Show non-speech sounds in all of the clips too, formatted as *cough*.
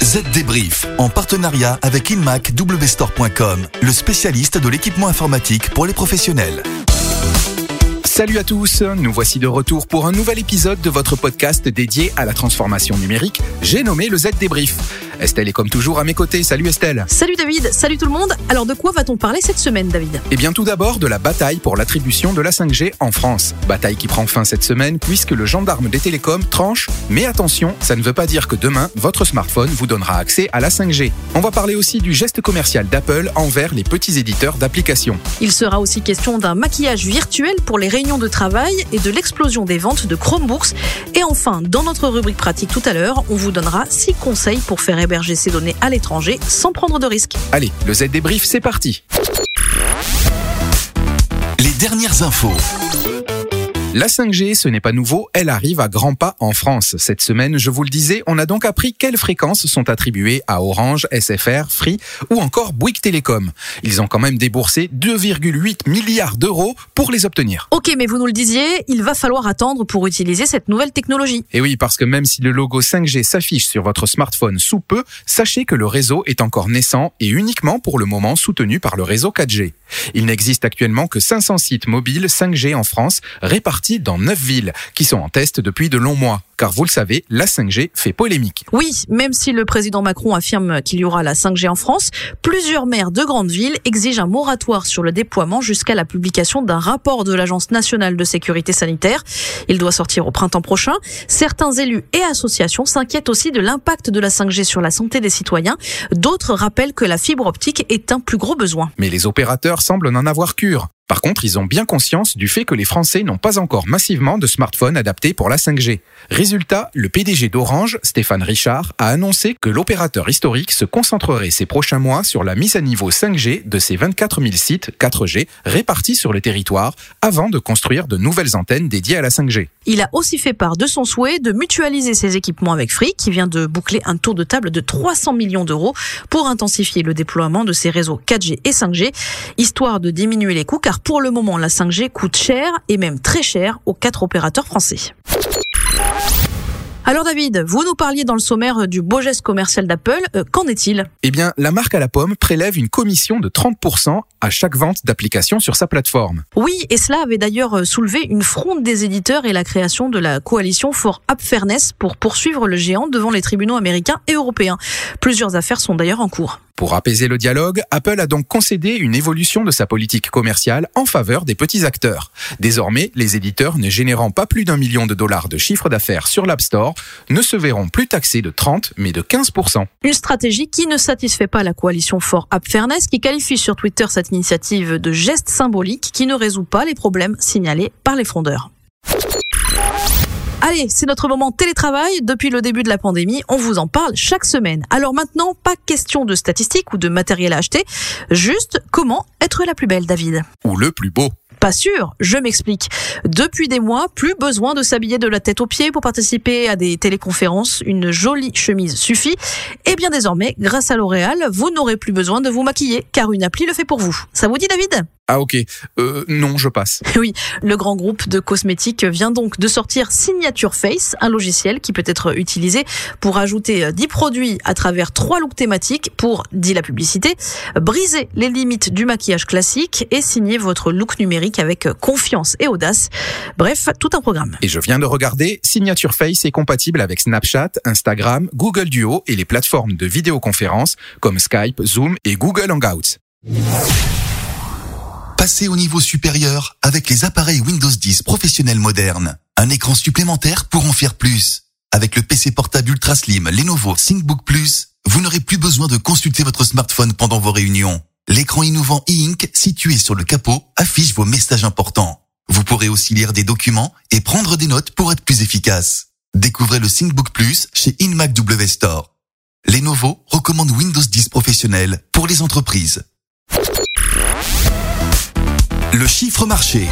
Z Débrief, en partenariat avec InmacWstore.com, le spécialiste de l'équipement informatique pour les professionnels. Salut à tous, nous voici de retour pour un nouvel épisode de votre podcast dédié à la transformation numérique. J'ai nommé le Z Débrief. Estelle est comme toujours à mes côtés. Salut Estelle. Salut David, salut tout le monde. Alors de quoi va-t-on parler cette semaine David? Eh bien tout d'abord de la bataille pour l'attribution de la 5G en France. Bataille qui prend fin cette semaine puisque le gendarme des télécoms tranche. Mais attention, ça ne veut pas dire que demain, votre smartphone vous donnera accès à la 5G. On va parler aussi du geste commercial d'Apple envers les petits éditeurs d'applications. Il sera aussi question d'un maquillage virtuel pour les réunions de travail et de l'explosion des ventes de Chromebooks. Et enfin, dans notre rubrique pratique tout à l'heure, on vous donnera 6 conseils pour faire héberger ces données à l'étranger sans prendre de risques. Allez, le Z débrief, c'est parti. Les dernières infos. La 5G, ce n'est pas nouveau, elle arrive à grands pas en France. Cette semaine, je vous le disais, on a donc appris quelles fréquences sont attribuées à Orange, SFR, Free ou encore Bouygues Télécom. Ils ont quand même déboursé 2,8 milliards d'euros pour les obtenir. Ok, mais vous nous le disiez, il va falloir attendre pour utiliser cette nouvelle technologie. Et oui, parce que même si le logo 5G s'affiche sur votre smartphone sous peu, sachez que le réseau est encore naissant et uniquement pour le moment soutenu par le réseau 4G. Il n'existe actuellement que 500 sites mobiles 5G en France répartis dans 9 villes qui sont en test depuis de longs mois. Car vous le savez, la 5G fait polémique. Oui, même si le président Macron affirme qu'il y aura la 5G en France, plusieurs maires de grandes villes exigent un moratoire sur le déploiement jusqu'à la publication d'un rapport de l'Agence nationale de sécurité sanitaire. Il doit sortir au printemps prochain. Certains élus et associations s'inquiètent aussi de l'impact de la 5G sur la santé des citoyens. D'autres rappellent que la fibre optique est un plus gros besoin. Mais les opérateurs semblent n'en avoir cure. Par contre, ils ont bien conscience du fait que les Français n'ont pas encore massivement de smartphones adaptés pour la 5G. Résultat, le PDG d'Orange, Stéphane Richard, a annoncé que l'opérateur historique se concentrerait ces prochains mois sur la mise à niveau 5G de ses 24 000 sites 4G répartis sur le territoire avant de construire de nouvelles antennes dédiées à la 5G. Il a aussi fait part de son souhait de mutualiser ses équipements avec Free, qui vient de boucler un tour de table de 300 millions d'euros pour intensifier le déploiement de ses réseaux 4G et 5G, histoire de diminuer les coûts, car pour le moment, la 5G coûte cher et même très cher aux quatre opérateurs français. Alors David, vous nous parliez dans le sommaire du beau geste commercial d'Apple. Euh, Qu'en est-il? Eh bien, la marque à la pomme prélève une commission de 30% à chaque vente d'applications sur sa plateforme. Oui, et cela avait d'ailleurs soulevé une fronde des éditeurs et la création de la coalition For App Fairness pour poursuivre le géant devant les tribunaux américains et européens. Plusieurs affaires sont d'ailleurs en cours. Pour apaiser le dialogue, Apple a donc concédé une évolution de sa politique commerciale en faveur des petits acteurs. Désormais, les éditeurs ne générant pas plus d'un million de dollars de chiffre d'affaires sur l'App Store ne se verront plus taxés de 30 mais de 15%. Une stratégie qui ne satisfait pas la coalition For App Fairness qui qualifie sur Twitter cette initiative de geste symbolique qui ne résout pas les problèmes signalés par les frondeurs. Allez, c'est notre moment télétravail. Depuis le début de la pandémie, on vous en parle chaque semaine. Alors maintenant, pas question de statistiques ou de matériel à acheter, juste comment être la plus belle, David. Ou le plus beau. Pas sûr, je m'explique. Depuis des mois, plus besoin de s'habiller de la tête aux pieds pour participer à des téléconférences. Une jolie chemise suffit. Et bien désormais, grâce à L'Oréal, vous n'aurez plus besoin de vous maquiller, car une appli le fait pour vous. Ça vous dit, David? Ah ok, euh, non, je passe. *laughs* Oui, le grand groupe de cosmétiques vient donc de sortir Signature Face, un logiciel qui peut être utilisé pour ajouter 10 produits à travers trois looks thématiques pour, dit la publicité, briser les limites du maquillage classique et signer votre look numérique avec confiance et audace. Bref, tout un programme. Et je viens de regarder, Signature Face est compatible avec Snapchat, Instagram, Google Duo et les plateformes de vidéoconférence comme Skype, Zoom et Google Hangouts. Passez au niveau supérieur avec les appareils Windows 10 professionnels modernes. Un écran supplémentaire pour en faire plus. Avec le PC portable ultra slim Lenovo ThinkBook Plus, vous n'aurez plus besoin de consulter votre smartphone pendant vos réunions. L'écran innovant e-ink situé sur le capot affiche vos messages importants. Vous pourrez aussi lire des documents et prendre des notes pour être plus efficace. Découvrez le ThinkBook Plus chez InMac W Store. Lenovo recommande Windows 10 professionnel pour les entreprises. Le chiffre marché.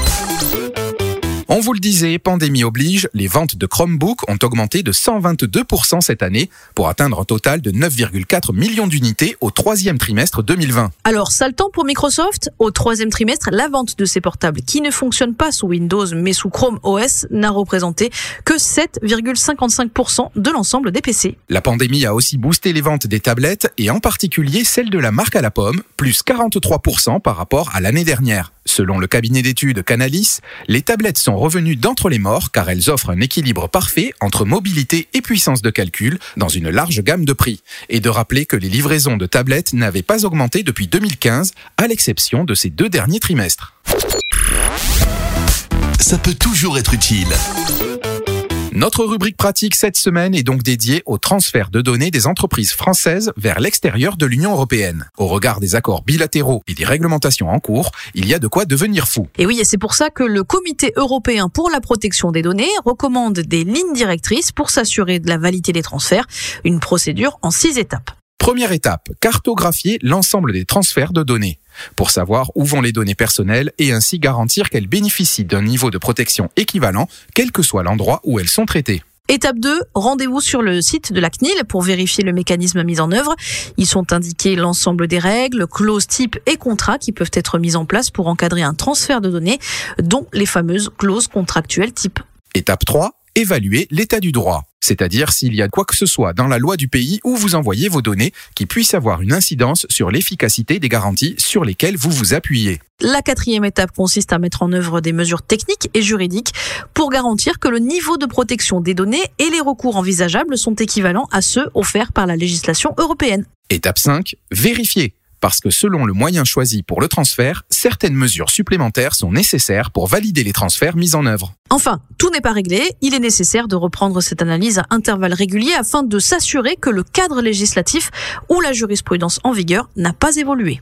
On vous le disait, pandémie oblige, les ventes de Chromebook ont augmenté de 122% cette année pour atteindre un total de 9,4 millions d'unités au troisième trimestre 2020. Alors, sale temps pour Microsoft? Au troisième trimestre, la vente de ces portables qui ne fonctionnent pas sous Windows mais sous Chrome OS n'a représenté que 7,55% de l'ensemble des PC. La pandémie a aussi boosté les ventes des tablettes et en particulier celles de la marque à la pomme, plus 43% par rapport à l'année dernière. Selon le cabinet d'études Canalis, les tablettes sont revenues d'entre les morts car elles offrent un équilibre parfait entre mobilité et puissance de calcul dans une large gamme de prix. Et de rappeler que les livraisons de tablettes n'avaient pas augmenté depuis 2015, à l'exception de ces deux derniers trimestres. Ça peut toujours être utile. Notre rubrique pratique cette semaine est donc dédiée au transfert de données des entreprises françaises vers l'extérieur de l'Union européenne. Au regard des accords bilatéraux et des réglementations en cours, il y a de quoi devenir fou. Et oui, et c'est pour ça que le Comité européen pour la protection des données recommande des lignes directrices pour s'assurer de la validité des transferts, une procédure en six étapes. Première étape, cartographier l'ensemble des transferts de données pour savoir où vont les données personnelles et ainsi garantir qu'elles bénéficient d'un niveau de protection équivalent, quel que soit l'endroit où elles sont traitées. Étape 2, rendez-vous sur le site de la CNIL pour vérifier le mécanisme mis en œuvre. Ils sont indiqués l'ensemble des règles, clauses type et contrats qui peuvent être mis en place pour encadrer un transfert de données, dont les fameuses clauses contractuelles type. Étape 3, évaluer l'état du droit c'est-à-dire s'il y a quoi que ce soit dans la loi du pays où vous envoyez vos données qui puisse avoir une incidence sur l'efficacité des garanties sur lesquelles vous vous appuyez. La quatrième étape consiste à mettre en œuvre des mesures techniques et juridiques pour garantir que le niveau de protection des données et les recours envisageables sont équivalents à ceux offerts par la législation européenne. Étape 5. Vérifier parce que selon le moyen choisi pour le transfert, certaines mesures supplémentaires sont nécessaires pour valider les transferts mis en œuvre. Enfin, tout n'est pas réglé, il est nécessaire de reprendre cette analyse à intervalles réguliers afin de s'assurer que le cadre législatif ou la jurisprudence en vigueur n'a pas évolué.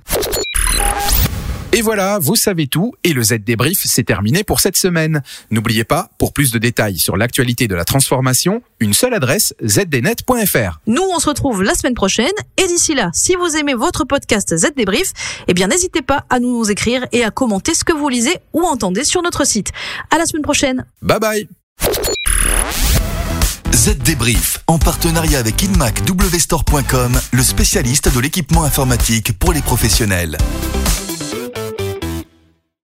Et voilà, vous savez tout et le Z débrief c'est terminé pour cette semaine. N'oubliez pas, pour plus de détails sur l'actualité de la transformation, une seule adresse zdnet.fr. Nous, on se retrouve la semaine prochaine et d'ici là, si vous aimez votre podcast Z débrief, eh bien n'hésitez pas à nous écrire et à commenter ce que vous lisez ou entendez sur notre site. À la semaine prochaine. Bye bye. Z Débrief, en partenariat avec InMacWstore.com, le spécialiste de l'équipement informatique pour les professionnels.